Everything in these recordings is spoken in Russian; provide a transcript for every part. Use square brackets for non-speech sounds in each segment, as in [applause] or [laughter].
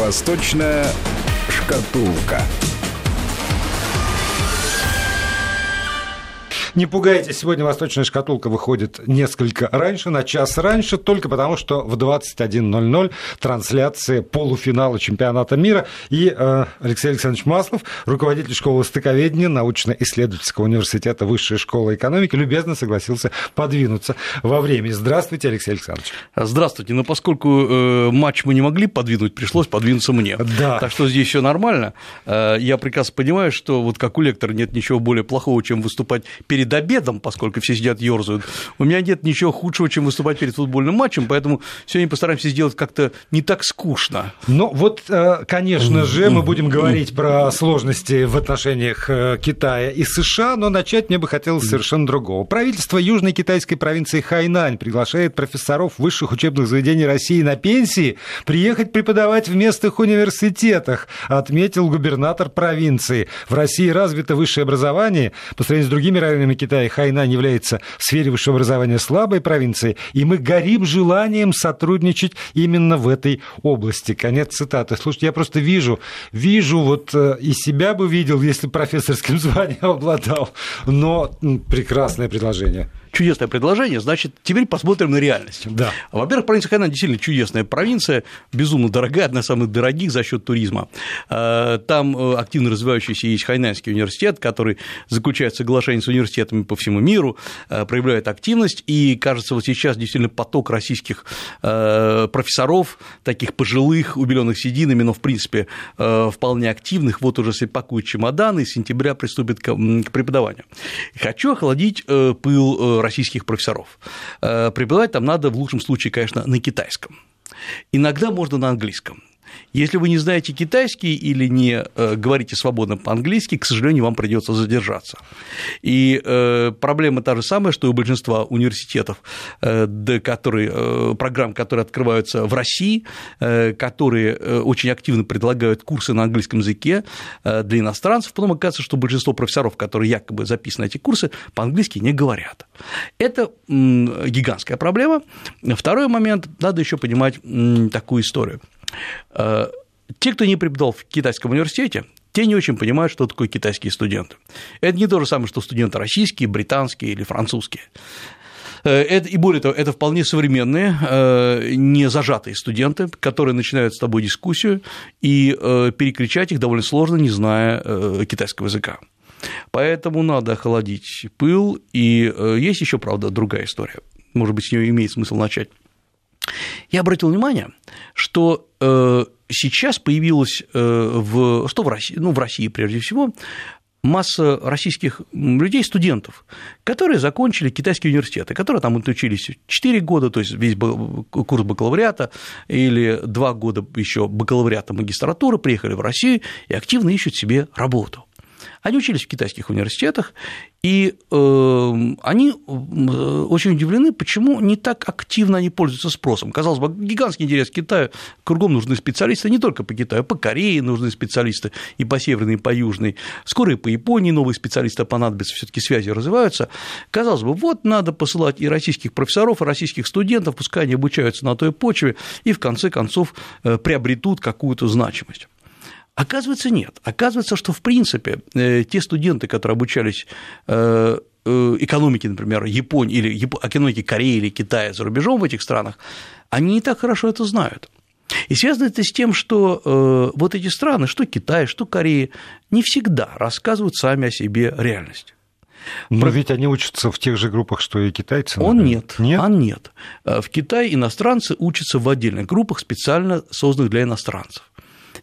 Восточная шкатулка. Не пугайтесь, сегодня «Восточная шкатулка» выходит несколько раньше, на час раньше, только потому, что в 21.00 трансляция полуфинала чемпионата мира. И э, Алексей Александрович Маслов, руководитель школы стыковедения научно-исследовательского университета Высшей школы экономики, любезно согласился подвинуться во времени. Здравствуйте, Алексей Александрович. Здравствуйте. Но поскольку э, матч мы не могли подвинуть, пришлось подвинуться мне. Да. Так что здесь все нормально. Э, я прекрасно понимаю, что вот как у лектора нет ничего более плохого, чем выступать перед перед обедом, поскольку все сидят ерзают, у меня нет ничего худшего, чем выступать перед футбольным матчем, поэтому сегодня постараемся сделать как-то не так скучно. Ну вот, э, конечно же, мы будем говорить про сложности в отношениях э, Китая и США, но начать мне бы хотелось совершенно другого. Правительство южной китайской провинции Хайнань приглашает профессоров высших учебных заведений России на пенсии приехать преподавать в местных университетах, отметил губернатор провинции. В России развито высшее образование по сравнению с другими районами регионами Китая Хайнань является в сфере высшего образования слабой провинцией, и мы горим желанием сотрудничать именно в этой области. Конец цитаты. Слушайте, я просто вижу, вижу, вот э, и себя бы видел, если профессорским [laughs] званием обладал, но прекрасное предложение чудесное предложение, значит, теперь посмотрим на реальность. Да. Во-первых, провинция Хайнань действительно чудесная провинция, безумно дорогая, одна из самых дорогих за счет туризма. Э, там э, активно развивающийся есть Хайнаньский университет, который заключает соглашение с университетами по всему миру, э, проявляет активность, и, кажется, вот сейчас действительно поток российских профессоров, таких пожилых, убеленных сединами, но, в принципе, вполне активных, вот уже пакуют чемоданы, и с сентября приступит к преподаванию. Хочу охладить пыл российских профессоров. Э, преподавать там надо в лучшем случае, конечно, на китайском. Иногда можно на английском. Если вы не знаете китайский или не э, говорите свободно по-английски, к сожалению, вам придется задержаться. И э, проблема та же самая, что у большинства университетов, э, которые, программ, которые открываются в России, которые очень активно предлагают курсы на английском языке для иностранцев, потом оказывается, что большинство профессоров, которые якобы записаны на эти курсы, по-английски не говорят. Это гигантская проблема. Второй момент, надо еще понимать такую историю. Э, те, кто не преподавал в китайском университете, те не очень понимают, что такое китайские студенты. Это не то же самое, что студенты российские, британские или французские. Э, это, и более того, это вполне современные, э, не зажатые студенты, которые начинают с тобой дискуссию, и перекричать их довольно сложно, не зная китайского языка. Поэтому надо охладить пыл, и есть еще, правда, другая история. Может быть, с нее имеет смысл начать. Я обратил внимание, что э, сейчас появилась э, в, что в России, ну, в России прежде всего, масса российских людей, студентов, которые закончили китайские университеты, которые там учились 4 года, то есть весь курс бакалавриата, или 2 года еще бакалавриата магистратуры, приехали в Россию и активно ищут себе работу. Они учились в китайских университетах, и э, они очень удивлены, почему не так активно они пользуются спросом. Казалось бы, гигантский интерес к Китаю, кругом нужны специалисты не только по Китаю, по Корее нужны специалисты и по Северной, и по Южной. Скоро и по Японии новые специалисты понадобятся, все таки связи развиваются. Казалось бы, вот надо посылать и российских профессоров, и российских студентов, пускай они обучаются на той почве и в конце концов э, приобретут какую-то значимость. Оказывается, нет. Оказывается, что, в принципе, э, те студенты, которые обучались э, э, экономике, например, Японии или экономике Кореи или Китая за рубежом в этих странах, они не так хорошо это знают. И связано это с тем, что вот эти страны, что Китай, что Корея, не всегда рассказывают сами о себе реальность. Но Про... ведь они учатся в тех же группах, что и китайцы. Он нет, нет, он нет. В Китае иностранцы учатся в отдельных группах, специально созданных для иностранцев.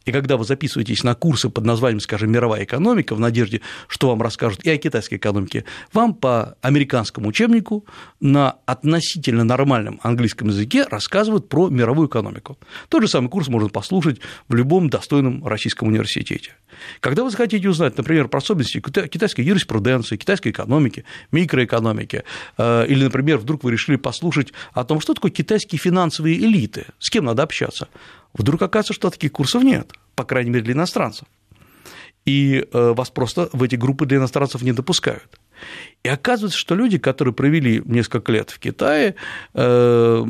И когда вы записываетесь на курсы под названием, скажем, «Мировая экономика», в надежде, что вам расскажут и о китайской экономике, вам по американскому учебнику на относительно нормальном английском языке рассказывают про мировую экономику. Тот же самый курс можно послушать в любом достойном российском университете. Когда вы захотите узнать, например, про особенности китайской юриспруденции, китайской экономики, микроэкономики, э, или, например, вдруг вы решили послушать о том, что такое китайские финансовые элиты, с кем надо общаться, Вдруг оказывается, что таких курсов нет, по крайней мере, для иностранцев. И э, вас просто в эти группы для иностранцев не допускают. И оказывается, что люди, которые провели несколько лет в Китае, э,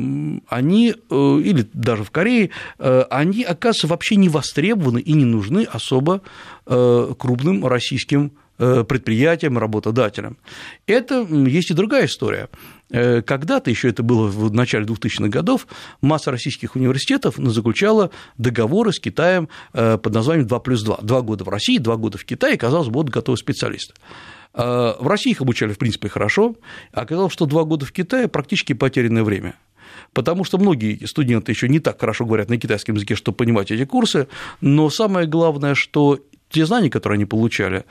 они, э, или даже в Корее, они, оказывается, вообще не востребованы и не нужны особо крупным российским предприятиям, работодателям. Это есть и другая история. Когда-то, еще это было в начале 2000-х годов, масса российских университетов заключала договоры с Китаем под названием 2 плюс 2. Два года в России, два года в Китае, и, казалось, будут готовы специалисты. А, в России их обучали, в принципе, хорошо. Оказалось, что два года в Китае практически потерянное время. Потому что многие студенты еще не так хорошо говорят на китайском языке, чтобы понимать эти курсы, но самое главное, что те знания, которые они получали,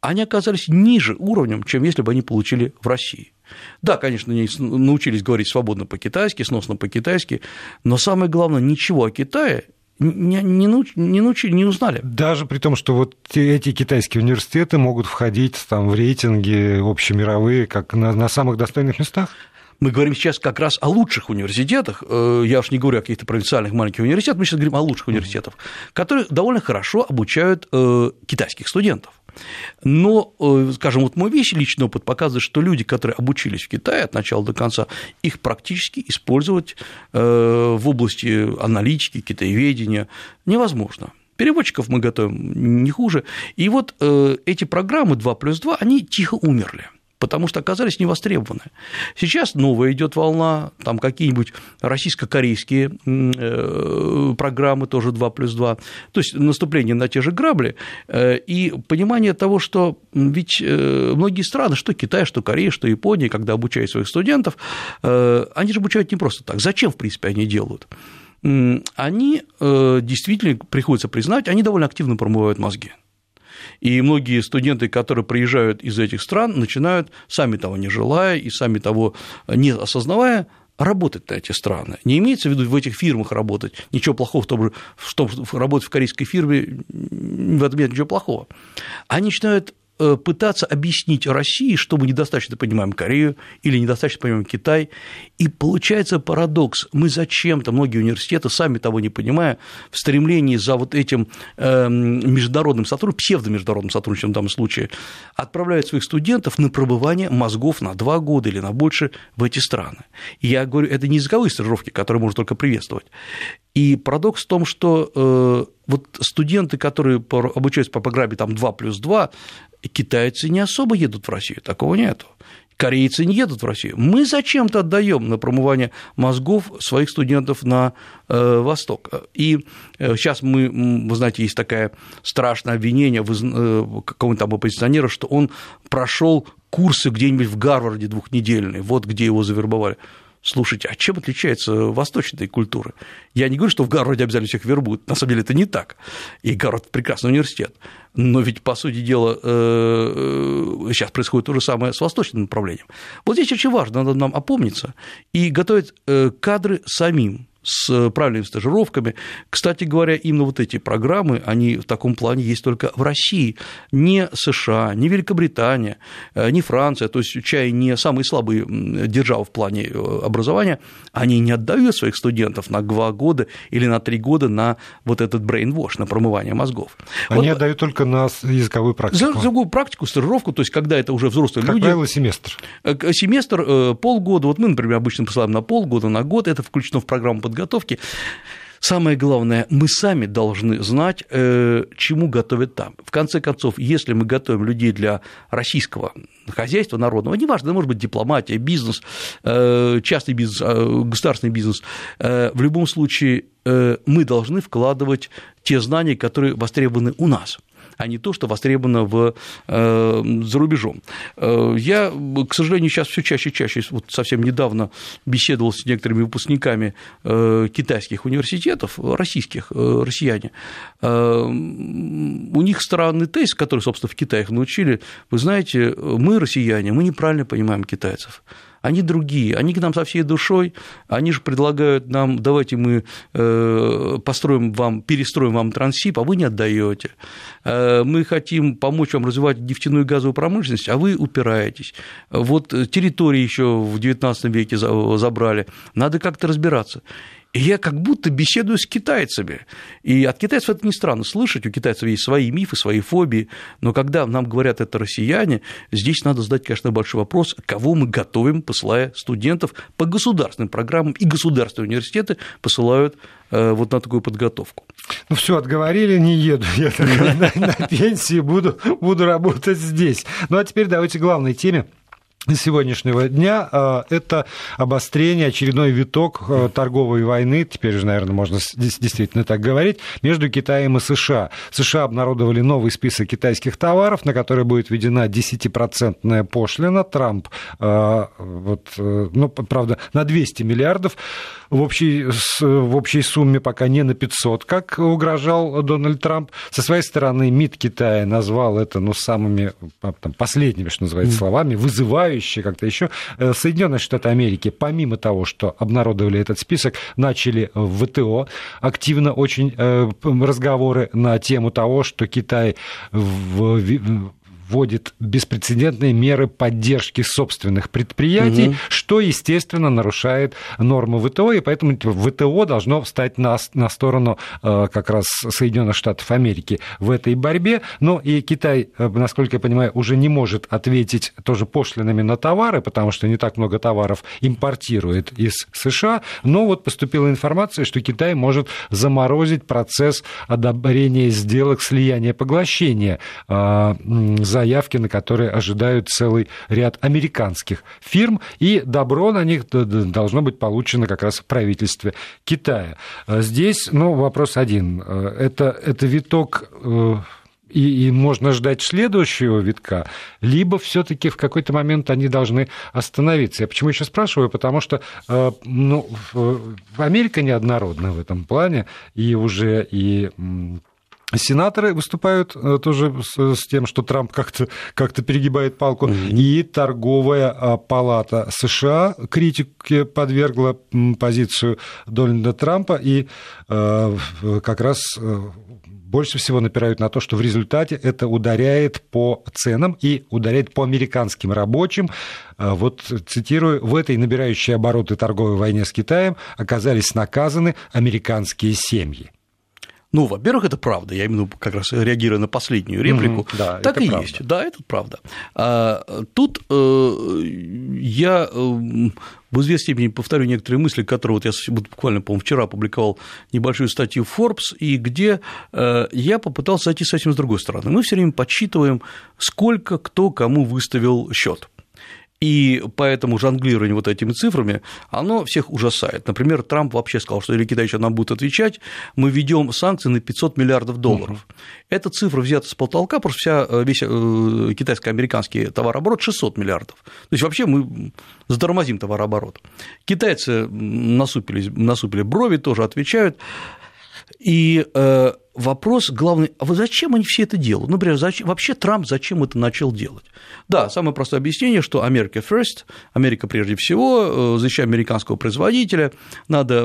они оказались ниже уровнем, чем если бы они получили в России. Да, конечно, они научились говорить свободно по-китайски, сносно по-китайски, но самое главное, ничего о Китае не, не, науч, не, научили, не узнали. Даже при том, что вот эти китайские университеты могут входить там, в рейтинги общемировые, как на, на самых достойных местах? Мы говорим сейчас как раз о лучших университетах, э, я уж не говорю о каких-то провинциальных маленьких университетах, мы сейчас говорим о лучших университетах, которые довольно хорошо обучают э, китайских студентов. Но, э, скажем, вот мой весь личный опыт показывает, что люди, которые обучились в Китае от начала до конца, их практически использовать э, в области аналитики, китаеведения невозможно. Переводчиков мы готовим не хуже. И вот э, эти программы 2 плюс 2, они тихо умерли потому что оказались невостребованы. Сейчас новая идет волна, там какие-нибудь российско-корейские э, программы, тоже 2 плюс 2, то есть наступление на те же грабли, э, и понимание того, что ведь э, многие страны, что Китай, что Корея, что Япония, когда обучают своих студентов, они же обучают не просто так. Зачем, в принципе, они делают? Они действительно, приходится признать, они довольно активно промывают мозги. И многие студенты, которые приезжают из этих стран, начинают, сами того не желая и сами того не осознавая, работать на эти страны. Не имеется в виду в этих фирмах работать. Ничего плохого в том, что работать в корейской фирме, в этом нет ничего плохого. Они начинают пытаться объяснить России, что мы недостаточно понимаем Корею или недостаточно понимаем Китай. И получается парадокс. Мы зачем-то, многие университеты, сами того не понимая, в стремлении за вот этим эм, международным сотрудничеством, псевдомеждународным сотрудничеством в данном случае, отправляют своих студентов на пробывание мозгов на два года или на больше в эти страны. И я говорю, это не языковые стажировки, которые можно только приветствовать. И парадокс в том, что э, вот студенты, которые обучаются по программе там 2 плюс 2, китайцы не особо едут в Россию, такого нету. Корейцы не едут в Россию. Мы зачем-то отдаем на промывание мозгов своих студентов на э, Восток. И э, сейчас мы, вы знаете, есть такое страшное обвинение э, какого-нибудь там оппозиционера, что он прошел курсы где-нибудь в Гарварде двухнедельные, вот где его завербовали. Слушайте, а чем отличается восточная культура? Я не говорю, что в Гарварде обязательно всех вербуют, на самом деле это не так, и Гарвард – прекрасный университет, но ведь, по сути дела, сейчас э, происходит то же самое с восточным направлением. Вот здесь очень важно, надо нам опомниться и готовить э, кадры самим, с правильными стажировками. Кстати говоря, именно вот эти программы, они в таком плане есть только в России. Не США, не Великобритания, э, не Франция, то есть чай не самые слабые державы в плане э, образования, они не отдают своих студентов на два года или на три года на вот этот brainwash, на промывание мозгов. Они вот, отдают только на языковую практику. Языковую практику, стажировку, то есть когда это уже взрослые как люди. Как правило, семестр. Э, семестр, полгода, вот мы, например, обычно посылаем на полгода, на год, это включено в программу подготовки. Самое главное, мы сами должны знать, э, чему готовят там. В конце концов, если мы готовим людей для российского хозяйства народного, неважно, может быть дипломатия, бизнес, э, частный бизнес, э, государственный бизнес, в любом случае мы должны вкладывать те знания, которые востребованы у нас а не то, что востребовано в, э, за рубежом. Э, я, к сожалению, сейчас все чаще и чаще, вот совсем недавно беседовал с некоторыми выпускниками э, китайских университетов, российских, россияне. У них странный тезис, который, собственно, в Китае их научили. Вы знаете, мы, россияне, мы неправильно понимаем китайцев они другие, они к нам со всей душой, они же предлагают нам, давайте мы э, построим вам, перестроим вам трансип, а вы не отдаете. Э, мы хотим помочь вам развивать нефтяную и газовую промышленность, а вы упираетесь. Вот территории еще в XIX веке забрали, надо как-то разбираться. И я как будто беседую с китайцами. И от китайцев это не странно слышать, у китайцев есть свои мифы, свои фобии, но когда нам говорят это россияне, здесь надо задать, конечно, большой вопрос, кого мы готовим, посылая студентов по государственным программам, и государственные университеты посылают э, вот на такую подготовку. Ну все, отговорили, не еду я [laughs] на, на, на пенсии, буду, буду работать здесь. Ну а теперь давайте к главной теме сегодняшнего дня а, это обострение, очередной виток а, торговой войны, теперь уже, наверное, можно действительно так говорить, между Китаем и США. США обнародовали новый список китайских товаров, на которые будет введена 10% пошлина. Трамп, а, вот, э, ну, правда, на 200 миллиардов в общей, в общей сумме пока не на 500, как угрожал Дональд Трамп. Со своей стороны МИД Китая назвал это ну, самыми там, последними, что называется, словами, вызывающие как-то еще. Э, Соединенные Штаты Америки, помимо того, что обнародовали этот список, начали в ВТО активно очень э, разговоры на тему того, что Китай в вводит беспрецедентные меры поддержки собственных предприятий, угу. что, естественно, нарушает нормы ВТО, и поэтому ВТО должно встать на, на сторону э, как раз Соединенных Штатов Америки в этой борьбе. Но и Китай, э, насколько я понимаю, уже не может ответить тоже пошлинами на товары, потому что не так много товаров импортирует из США. Но вот поступила информация, что Китай может заморозить процесс одобрения сделок слияния поглощения э, заявки, на которые ожидают целый ряд американских фирм, и добро на них должно быть получено как раз в правительстве Китая. А здесь, ну, вопрос один. Это, это виток э, и, и можно ждать следующего витка, либо все-таки в какой-то момент они должны остановиться. Я почему еще спрашиваю? Потому что э, ну, Америка неоднородна в этом плане, и уже и Сенаторы выступают э, тоже с тем, что Трамп как-то как перегибает палку, mm-hmm. и торговая а, палата США критике подвергла позицию Дональда Трампа, и э, как раз э, больше всего напирают на то, что в результате это ударяет по ценам и ударяет по американским рабочим. Вот цитирую, в этой набирающей обороты торговой войне с Китаем оказались наказаны американские семьи. Ну, во-первых, это правда. Я именно как раз реагирую на последнюю реплику. Mm-hmm, да, так и правда. есть. Да, это правда. А, тут э, я э, в известной степени повторю некоторые мысли, которые вот я буквально, по-моему, вчера опубликовал небольшую статью в Forbes, и где э, я попытался зайти совсем с другой стороны. Мы все время подсчитываем, сколько кто кому выставил счет. И поэтому жонглирование вот этими цифрами, оно всех ужасает. Например, Трамп вообще сказал, что если Китай еще нам будет отвечать, мы введем санкции на 500 миллиардов долларов. Угу. Эта цифра взята с потолка, просто вся, э, весь э, китайско-американский товарооборот 600 миллиардов. То есть вообще мы затормозим товарооборот. Китайцы насупили, насупили брови, тоже отвечают. И э, вопрос главный, а вот зачем они все это делают? Ну, например, зачем, вообще Трамп зачем это начал делать? Да, самое простое объяснение, что Америка first, Америка прежде всего, э, защищая американского производителя, надо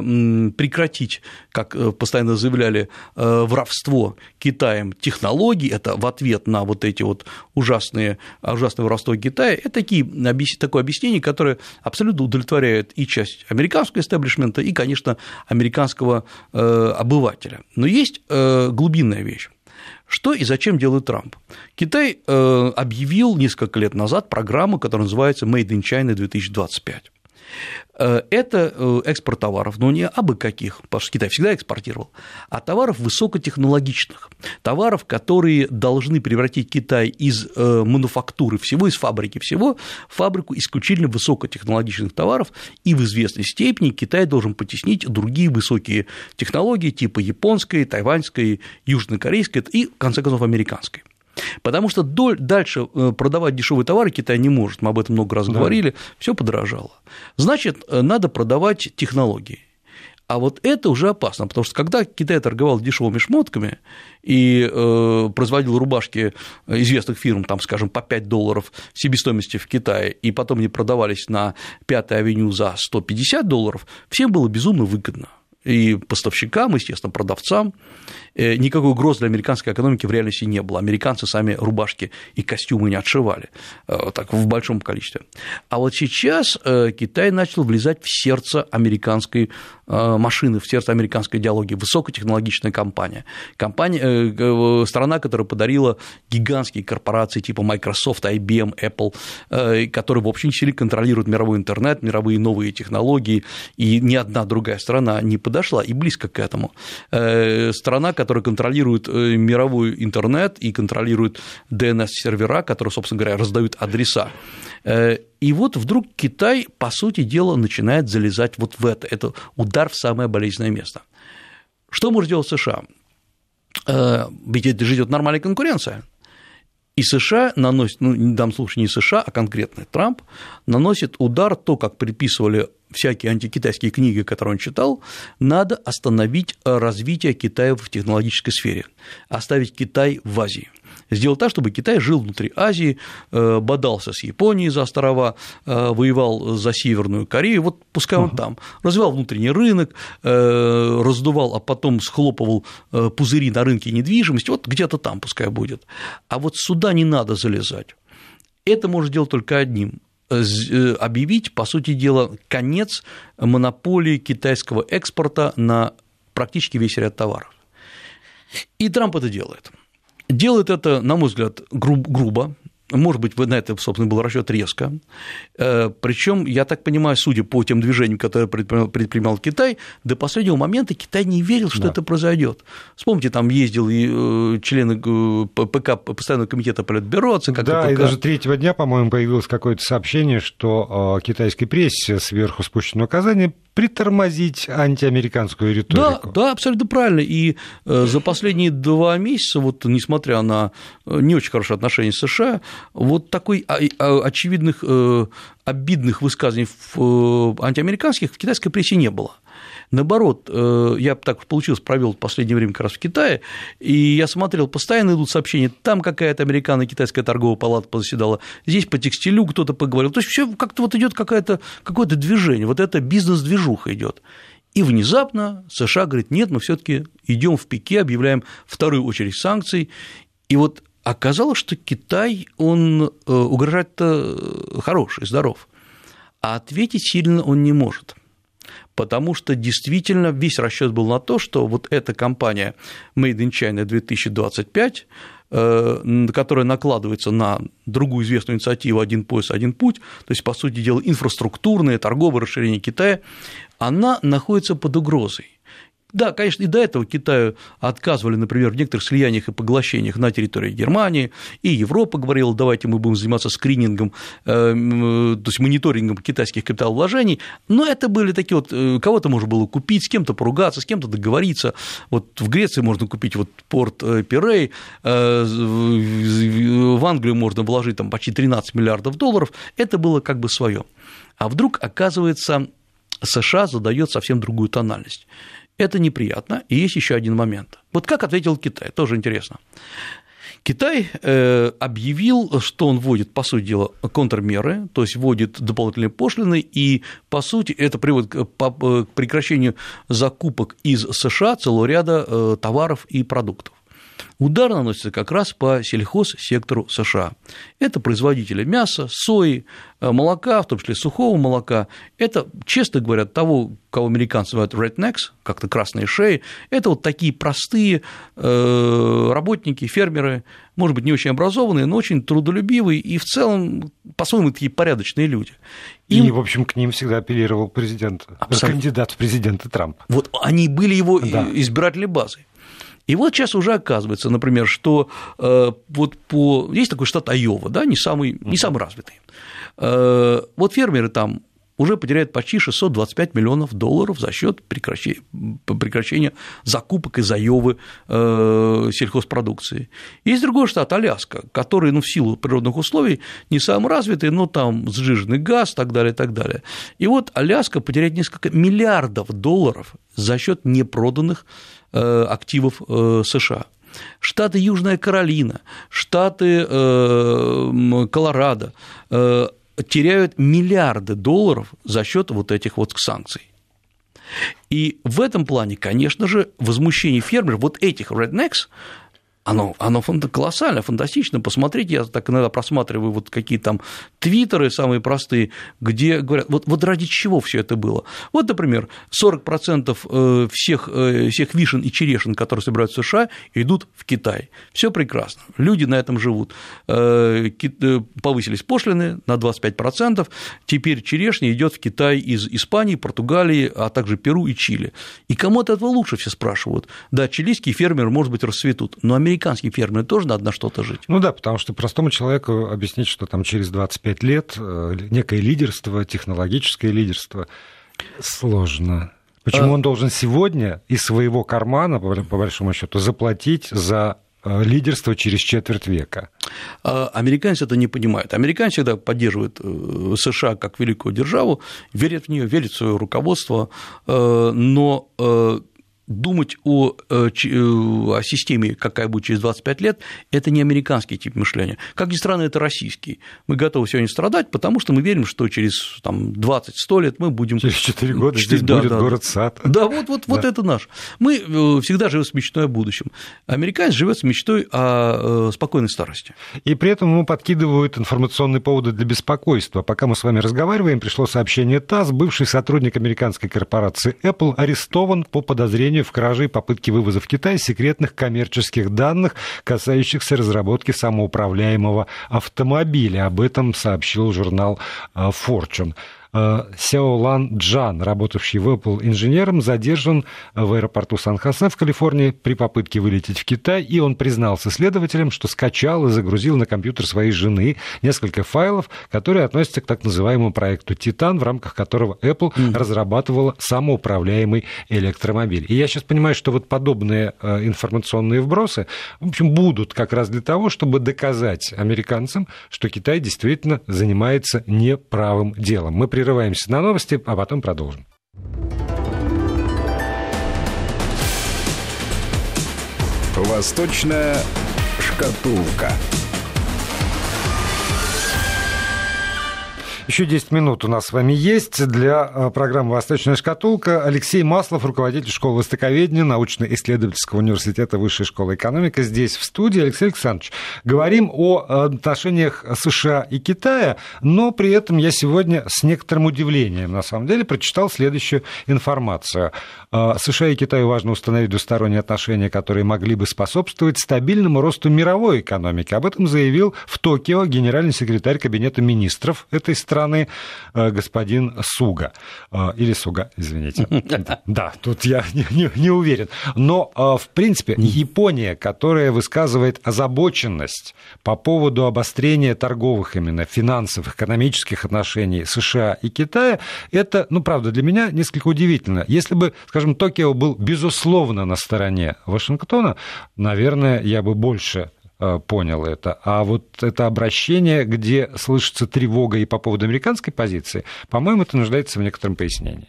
прекратить, как э, постоянно заявляли, э, воровство Китаем технологий, это в ответ на вот эти вот ужасные, ужасное воровство Китая, это такие, такое объяснение, которое абсолютно удовлетворяет и часть американского истеблишмента, и, конечно, американского обывателя. Но есть глубинная вещь. Что и зачем делает Трамп? Китай э, объявил несколько лет назад программу, которая называется Made in China 2025. Э, это э, экспорт товаров, но не абы каких, потому что Китай всегда экспортировал, а товаров высокотехнологичных, товаров, которые должны превратить Китай из э, мануфактуры всего, из фабрики всего, в фабрику исключительно высокотехнологичных товаров, и в известной степени Китай должен потеснить другие высокие технологии типа японской, тайваньской, южнокорейской и, в конце концов, американской. Потому что дальше э, продавать дешевые товары Китай не может, мы об этом много раз да. говорили, все подорожало. Значит, э, надо продавать технологии. А вот это уже опасно, потому что когда Китай торговал дешевыми шмотками и э, производил рубашки известных фирм, там, скажем, по 5 долларов себестоимости в Китае, и потом они продавались на 5 авеню за 150 долларов, всем было безумно выгодно и поставщикам, естественно, продавцам. Э, никакой угрозы для американской экономики в реальности не было. Американцы сами рубашки и костюмы не отшивали э, так, в большом количестве. А вот сейчас э, Китай начал влезать в сердце американской машины, в сердце американской идеологии, высокотехнологичная компания. компания страна, которая подарила гигантские корпорации типа Microsoft, IBM, Apple, которые, в общем, сильно контролируют мировой интернет, мировые новые технологии, и ни одна другая страна не подошла и близко к этому. Страна, которая контролирует э, мировой интернет и контролирует DNS-сервера, которые, собственно говоря, раздают адреса. Э, и вот вдруг Китай, по сути дела, начинает залезать вот в это. Это удар в самое болезненное место. Что может делать США? Э, ведь это же идет нормальная конкуренция. И США наносит, ну, в данном случае не США, а конкретно Трамп, наносит удар, то, как предписывали всякие антикитайские книги, которые он читал, надо остановить развитие Китая в технологической сфере, оставить Китай в Азии. Сделать так, чтобы Китай жил внутри Азии, э, бодался с Японией за острова, э, воевал за Северную Корею, вот пускай он там, развивал внутренний рынок, э, раздувал, а потом схлопывал пузыри на рынке недвижимости, вот где-то там пускай будет. А вот сюда не надо залезать. Это может делать только одним объявить, по сути дела, конец монополии китайского экспорта на практически весь ряд товаров. И Трамп это делает. Делает это, на мой взгляд, груб, грубо, может быть, на это, собственно, был расчет резко. Э, Причем, я так понимаю, судя по тем движениям, которые предпринимал, предпринимал Китай, до последнего момента Китай не верил, что да. это произойдет. Вспомните, там ездил и э, члены э, ПК, постоянного комитета Политбюро, ЦК Да, КПК. и даже третьего дня, по-моему, появилось какое-то сообщение, что китайской прессе сверху спущено указание притормозить антиамериканскую риторику. Да, да, абсолютно правильно. И э, за последние два месяца, вот несмотря на э, не очень хорошие отношения с США, вот такой а, а, очевидных э, обидных высказываний антиамериканских в китайской прессе не было. Наоборот, э, я так получилось, провел последнее время как раз в Китае, и я смотрел, постоянно идут сообщения, там какая-то американо-китайская торговая палата позаседала, здесь по текстилю кто-то поговорил. То есть все как-то вот идет какое-то какое движение, вот это бизнес-движуха идет. И внезапно США говорит, нет, мы все-таки идем в пике, объявляем вторую очередь санкций. И вот оказалось, что Китай, он э, угрожает-то хороший, здоров, а ответить сильно он не может потому что действительно весь расчет был на то, что вот эта компания Made in China 2025 э, которая накладывается на другую известную инициативу «Один пояс, один путь», то есть, по сути дела, инфраструктурное, торговое расширение Китая, она находится под угрозой. Да, конечно, и до этого Китаю отказывали, например, в некоторых слияниях и поглощениях на территории Германии, и Европа говорила, давайте мы будем заниматься скринингом, э, то есть мониторингом китайских капиталовложений, но это были такие вот, э, кого-то можно было купить, с кем-то поругаться, с кем-то договориться, вот в Греции можно купить вот порт э, Пирей, в Англию можно вложить там почти 13 миллиардов долларов, это было как бы свое. А вдруг, оказывается, США задает совсем другую тональность. Это неприятно. И есть еще один момент. Вот как ответил Китай, тоже интересно. Китай э, объявил, что он вводит, по сути дела, контрмеры, то есть вводит дополнительные пошлины, и, по сути, это приводит к прекращению закупок из США целого ряда э, товаров и продуктов. Удар наносится как раз по сельхозсектору США. Это производители мяса, сои, э, молока, в том числе сухого молока. Это, честно говоря, того, кого американцы называют rednecks, как-то красные шеи, это вот такие простые э, работники, фермеры, может быть, не очень образованные, но очень трудолюбивые и в целом, по-своему, такие порядочные люди. Им... И, в общем, к ним всегда апеллировал президент, Абсолютно. кандидат в президенты Трамп. Вот они были его да. избирательной базой. И вот сейчас уже оказывается, например, что э, вот по... Есть такой штат Айова, да, не самый, не самый развитый. Э, вот фермеры там уже потеряют почти 625 миллионов долларов за счет прекращения, прекращения закупок из Айовы э, сельхозпродукции. Есть другой штат, Аляска, который, ну, в силу природных условий не самый развитый, но там сжиженный газ и так далее, и так далее. И вот Аляска потеряет несколько миллиардов долларов за счет непроданных активов э, США. Штаты Южная Каролина, штаты э, Колорадо теряют миллиарды долларов за счет вот этих вот санкций. И в этом плане, конечно же, возмущение фермеров, вот этих rednecks, оно, оно колоссально, фантастично. Посмотрите, я так иногда просматриваю вот какие там твиттеры самые простые, где говорят, вот, вот ради чего все это было. Вот, например, 40% э, всех, э, всех вишен и черешин, которые собираются в США, идут в Китай. Все прекрасно, люди на этом живут. Э, повысились пошлины на 25%, теперь черешня идет в Китай из Испании, Португалии, а также Перу и Чили. И кому от этого лучше, все спрашивают. Да, чилийские фермеры, может быть, расцветут, но американские фермеры тоже надо на что-то жить. Ну да, потому что простому человеку объяснить, что там через 25 лет э, некое лидерство, технологическое лидерство сложно. Почему а... он должен сегодня из своего кармана, по большому счету, заплатить за э, лидерство через четверть века. А американцы это не понимают. Американцы всегда поддерживают э, США как великую державу, верят в нее, верят в свое руководство, но думать о, э, э, о системе, какая будет через 25 лет, это не американский тип мышления. Как ни странно, это российский. Мы готовы сегодня страдать, потому что мы верим, что через там, 20-100 лет мы будем... Через 4 года 4... здесь да, будет да, город-сад. Да, вот, вот, да. вот это наш. Мы э, всегда живем с мечтой о будущем. Американец живет с мечтой о спокойной старости. И при этом ему подкидывают информационные поводы для беспокойства. Пока мы с вами разговариваем, пришло сообщение ТАСС. Бывший сотрудник американской корпорации Apple арестован по подозрению обвинению в краже и попытке вывоза в Китай секретных коммерческих данных, касающихся разработки самоуправляемого автомобиля. Об этом сообщил журнал э, Fortune. Э, Сяолан Джан, работавший в Apple инженером, задержан в аэропорту Сан-Хосе в Калифорнии при попытке вылететь в Китай, и он признался следователям, что скачал и загрузил на компьютер своей жены несколько файлов, которые относятся к так называемому проекту «Титан», в рамках которого Apple mm. разрабатывала самоуправляемый электромобиль. И я сейчас понимаю, что вот подобные э, информационные вбросы, в общем, будут как раз для того, чтобы доказать американцам, что Китай действительно занимается неправым делом. Мы прерываемся на новости, а потом продолжим. Восточная шкатулка. Еще 10 минут у нас с вами есть для э, программы «Восточная шкатулка». Алексей Маслов, руководитель школы востоковедения научно-исследовательского университета Высшей школы экономики, здесь в студии. Алексей Александрович, говорим о отношениях США и Китая, но при этом я сегодня с некоторым удивлением, на самом деле, прочитал следующую информацию. Э, США и Китаю важно установить двусторонние отношения, которые могли бы способствовать стабильному росту мировой экономики. Об этом заявил в Токио генеральный секретарь Кабинета министров этой страны стороны э, господин Суга. Э, или Суга, извините. [laughs] Да, тут я не, не уверен. Но, э, в принципе, Япония, которая высказывает озабоченность по поводу обострения торговых именно финансовых, экономических отношений США и Китая, это, ну, правда, для меня несколько удивительно. Если бы, скажем, Токио был, безусловно, на стороне Вашингтона, наверное, я бы больше понял это. А вот это обращение, где слышится тревога и по поводу американской позиции, по-моему, это нуждается в некотором пояснении.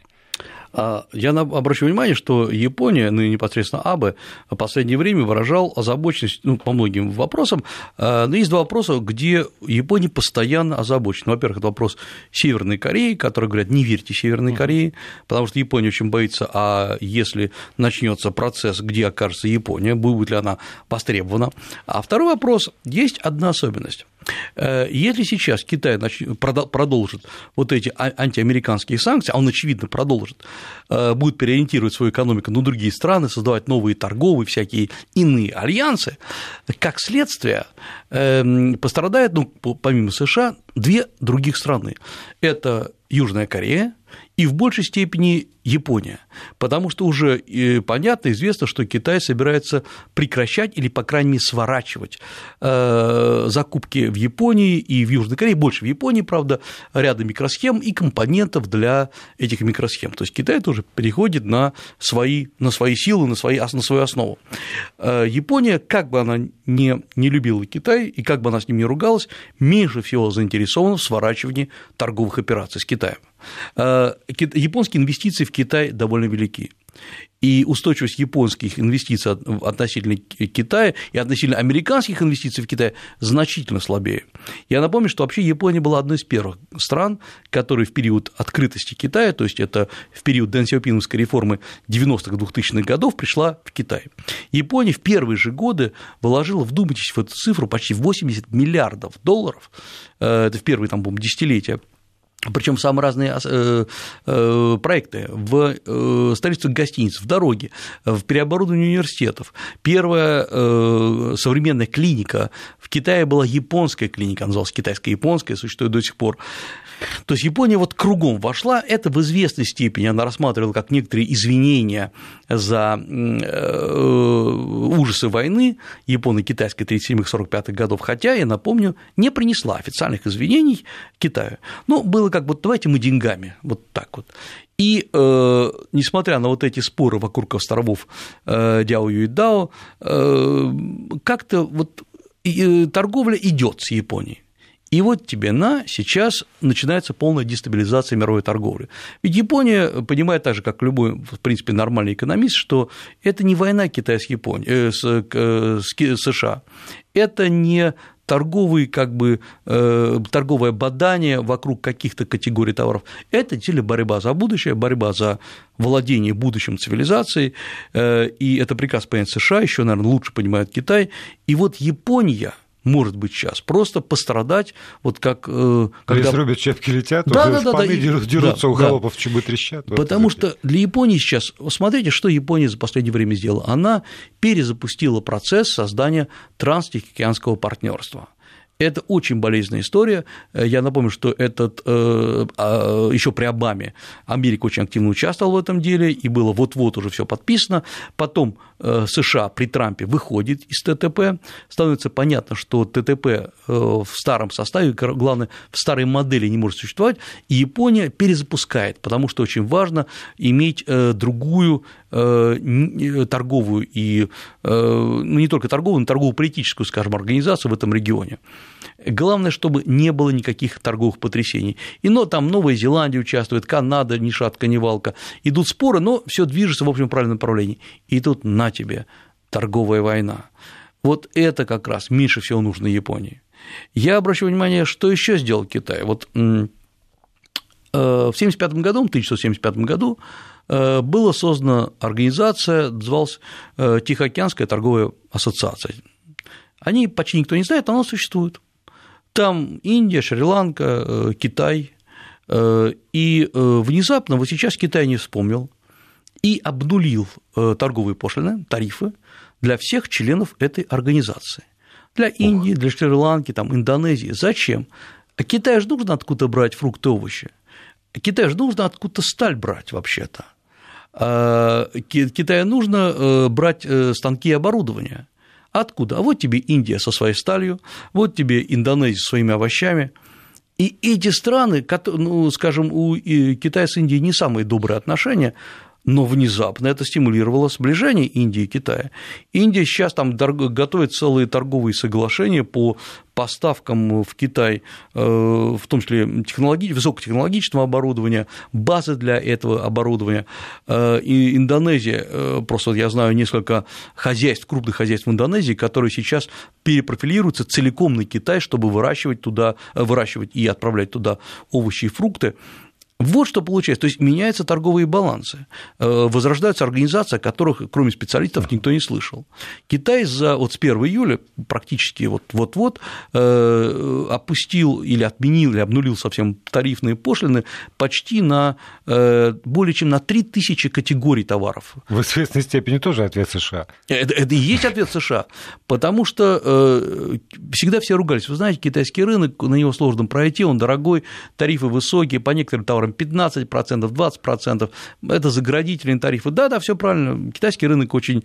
А я обращу внимание, что Япония, ну и непосредственно Абе, в последнее время выражал озабоченность ну, по многим вопросам. А, но есть два вопроса, где Япония постоянно озабочена. Во-первых, это вопрос Северной Кореи, которые говорят, не верьте Северной Корее, потому что Япония очень боится, а если начнется процесс, где окажется Япония, будет ли она востребована. А второй вопрос, есть одна особенность. Э, если сейчас Китай продолжит вот эти а, антиамериканские санкции, а он, очевидно, продолжит, э, будет переориентировать свою экономику на другие страны, создавать новые торговые, всякие иные альянсы, как следствие эм, пострадает, ну, помимо США, две других страны. Это Южная Корея и в большей степени Япония, потому что уже э, понятно, известно, что Китай собирается прекращать или, по крайней мере, сворачивать э, закупки в Японии и в Южной Корее, больше в Японии, правда, ряда микросхем и компонентов для этих микросхем. То есть Китай тоже переходит на свои, на свои силы, на, свои, на свою основу. Э, Япония, как бы она не, не любила Китай и как бы она с ним не ругалась, меньше всего заинтересована в сворачивании торговых операций с Китаем. Японские инвестиции в Китай довольно велики. и устойчивость японских инвестиций относительно Китая и относительно американских инвестиций в Китай значительно слабее. Я напомню, что вообще Япония была одной из первых стран, которые в период открытости Китая, то есть это в период Дэн реформы 90-х 2000-х годов, пришла в Китай. Япония в первые же годы вложила, вдумайтесь в эту цифру, почти 80 миллиардов долларов, э, это в первые, там, десятилетия, причем самые разные э, э, проекты в э, строительстве гостиниц, в дороге, в переоборудовании университетов. Первая современная клиника в Китае была японская клиника, называлась китайско-японская, существует до сих пор. То есть Япония вот кругом вошла, это в известной степени она рассматривала как некоторые извинения за ужасы войны японо-китайской 37-45 годов, хотя, я напомню, не принесла официальных извинений Китаю. Но было как бы давайте мы деньгами, вот так вот. И э, несмотря на вот эти споры вокруг островов э, Дяо Юйдао, э, как-то вот э, торговля идет с Японией. И вот тебе на, сейчас начинается полная дестабилизация мировой торговли. Ведь Япония понимает так же, как любой, в принципе, нормальный экономист, что это не война Китая с, Японией, э, с, э, с США, это не торговый, как бы, э, торговое бадание вокруг каких-то категорий товаров. Это действительно борьба за будущее, борьба за владение будущим цивилизацией, э, и это приказ понять США, еще, наверное, лучше понимает Китай. И вот Япония – может быть, сейчас, просто пострадать, вот как... Э, когда... Лес рубят, щепки летят, да, уже да, да, да, дерутся да, у холопов, да. чубы трещат. Потому вот что для Японии сейчас, смотрите, что Япония за последнее время сделала. Она перезапустила процесс создания транстихоокеанского партнерства. Это очень болезненная история. Э, я напомню, что этот э, а, еще при Обаме Америка очень активно участвовала в этом деле, и было вот-вот уже все подписано. Потом США при Трампе выходит из ТТП. Становится понятно, что ТТП в старом составе, главное, в старой модели не может существовать, и Япония перезапускает, потому что очень важно иметь другую торговую и ну, не только торговую, но торгово-политическую, скажем, организацию в этом регионе. Главное, чтобы не было никаких торговых потрясений. И но там Новая Зеландия участвует, Канада, ни шатка, ни валка. Идут споры, но все движется в общем правильном направлении. И тут на тебе торговая война. Вот это как раз меньше всего нужно Японии. Я обращаю внимание, что еще сделал Китай. Вот э, в 1975 году, в 1975 году э, была создана организация, называлась э, Тихоокеанская торговая ассоциация. Они почти никто не знает, но она существует. Там Индия, Шри-Ланка, э, Китай. Э, и э, внезапно, вот сейчас Китай не вспомнил и обнулил торговые пошлины, тарифы для всех членов этой организации. Для Индии, для Шри-Ланки, там, Индонезии. Зачем? А Китаю же нужно откуда брать фрукты, овощи. Китаю же нужно откуда сталь брать вообще-то. А Китаю нужно брать станки и оборудование. Откуда? А вот тебе Индия со своей сталью, вот тебе Индонезия со своими овощами. И эти страны, ну, скажем, у Китая с Индией не самые добрые отношения, но внезапно это стимулировало сближение Индии и Китая. Индия сейчас там готовит целые торговые соглашения по поставкам в Китай, э, в том числе технологи... высокотехнологичного оборудования, базы для этого оборудования. Э, и Индонезия, э, просто я знаю несколько хозяйств, крупных хозяйств в Индонезии, которые сейчас перепрофилируются целиком на Китай, чтобы выращивать туда, выращивать и отправлять туда овощи и фрукты. Вот что получается. То есть меняются торговые балансы, э, возрождаются организации, о которых, кроме специалистов, никто не слышал. Китай за, вот с 1 июля практически вот-вот э, опустил или отменил, или обнулил совсем тарифные пошлины почти на э, более чем на 3000 категорий товаров. В известной степени тоже ответ США. Это, это и есть ответ США, потому что всегда все ругались. Вы знаете, китайский рынок, на него сложно пройти, он дорогой, тарифы высокие, по некоторым товарам там 15%, 20%, это заградительные тарифы. Да, да, все правильно, китайский рынок очень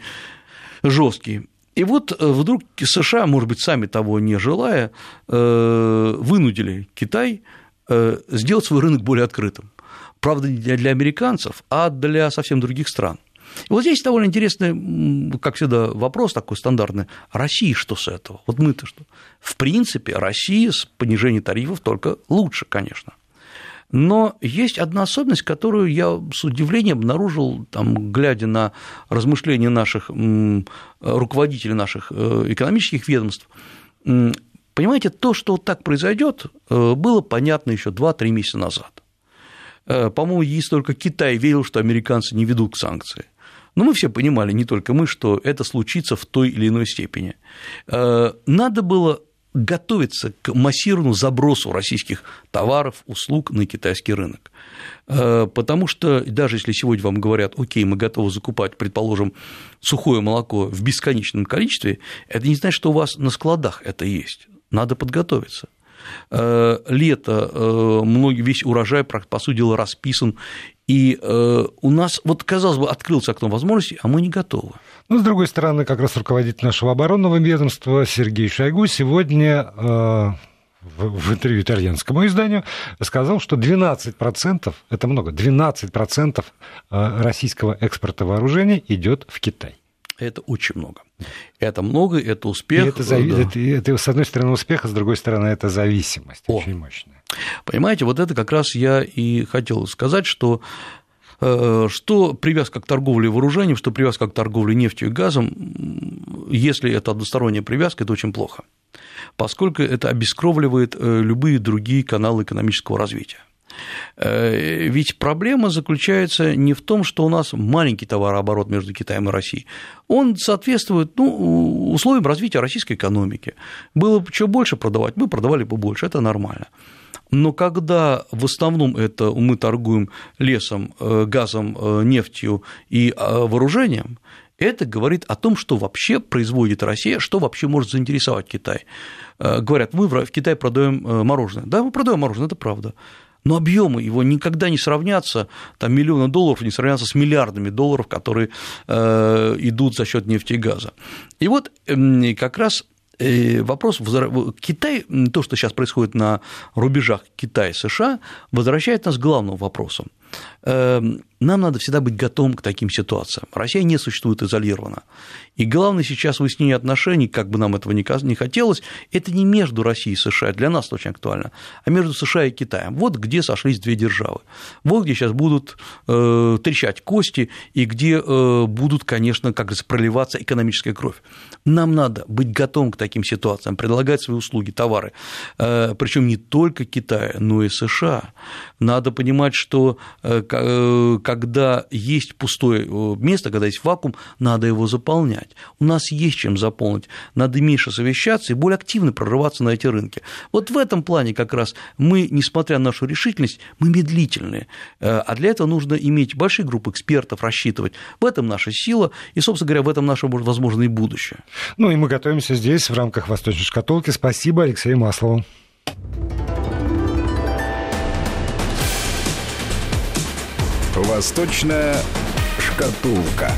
жесткий. И вот э, вдруг США, может быть, сами того не желая, э, вынудили Китай э, сделать свой рынок более открытым. Правда, не для американцев, а для совсем других стран. И вот здесь довольно интересный, как всегда, вопрос такой стандартный. России что с этого? Вот мы-то что? В принципе, Россия с понижением тарифов только лучше, конечно. Но есть одна особенность, которую я с удивлением обнаружил, там, глядя на размышления наших руководителей наших э, экономических ведомств. Понимаете, то, что вот так произойдет, э, было понятно еще 2-3 месяца назад. Э, по-моему, есть только Китай верил, что американцы не ведут санкции. Но мы все понимали, не только мы, что это случится в той или иной степени. Надо было готовиться к массированному забросу российских товаров, услуг на китайский рынок. Э, потому что даже если сегодня вам говорят, окей, мы готовы закупать, предположим, сухое молоко в бесконечном количестве, это не значит, что у вас на складах это есть. Надо подготовиться э, лето, э, многие, весь урожай, по сути дела, расписан, и у нас, вот, казалось бы, открылся окно возможностей, а мы не готовы. Ну, с другой стороны, как раз руководитель нашего оборонного ведомства Сергей Шойгу сегодня в, интервью итальянскому изданию сказал, что 12%, это много, 12% э, российского экспорта вооружений идет в Китай. Это очень много. Это много, это успех. И это, зави... да. это, это, с одной стороны, успех, а с другой стороны, это зависимость О. очень мощная. Понимаете, вот это как раз я и хотел сказать, что э, что привязка к торговле вооружением, что привязка к торговле нефтью и газом, если это односторонняя привязка, это очень плохо поскольку это обескровливает э, любые другие каналы экономического развития. Э, ведь проблема заключается не в том, что у нас маленький товарооборот между Китаем и Россией. Он соответствует ну, условиям развития российской экономики. Было бы что больше продавать, мы продавали бы больше, это нормально. Но когда в основном это мы торгуем лесом, э, газом, нефтью и вооружением, это говорит о том, что вообще производит Россия, что вообще может заинтересовать Китай. Э, говорят, мы в Китае продаем э, мороженое. Да, мы продаем мороженое, это правда. Но объемы его никогда не сравнятся, там миллионы долларов не сравнятся с миллиардами долларов, которые э, идут за счет нефти и газа. И вот как раз вопрос Китай, то, что сейчас происходит на рубежах Китая-США, возвращает нас к главному вопросу. Эм, нам надо всегда быть готовым к таким ситуациям. Россия не существует изолированно. И главное сейчас выяснение отношений, как бы нам этого не хотелось, это не между Россией и США, для нас очень актуально, а между США и Китаем. Вот где сошлись две державы. Вот где сейчас будут э, трещать кости и где э, будут, конечно, как говорится, проливаться экономическая кровь. Нам надо быть готовым к таким ситуациям, предлагать свои услуги, товары, э, причем не только Китая, но и США. Надо понимать, что когда есть пустое э, место, когда есть вакуум, надо его заполнять. У нас есть чем заполнить. Надо меньше совещаться и более активно прорываться на эти рынки. Вот в этом плане как раз мы, несмотря на нашу решительность, мы медлительные. А для этого нужно иметь большие группы экспертов, рассчитывать. В этом наша сила, и, собственно говоря, в этом наше, возможно, и будущее. Ну и мы готовимся здесь в рамках «Восточной шкатулки». Спасибо Алексею Маслову. Восточная шкатулка.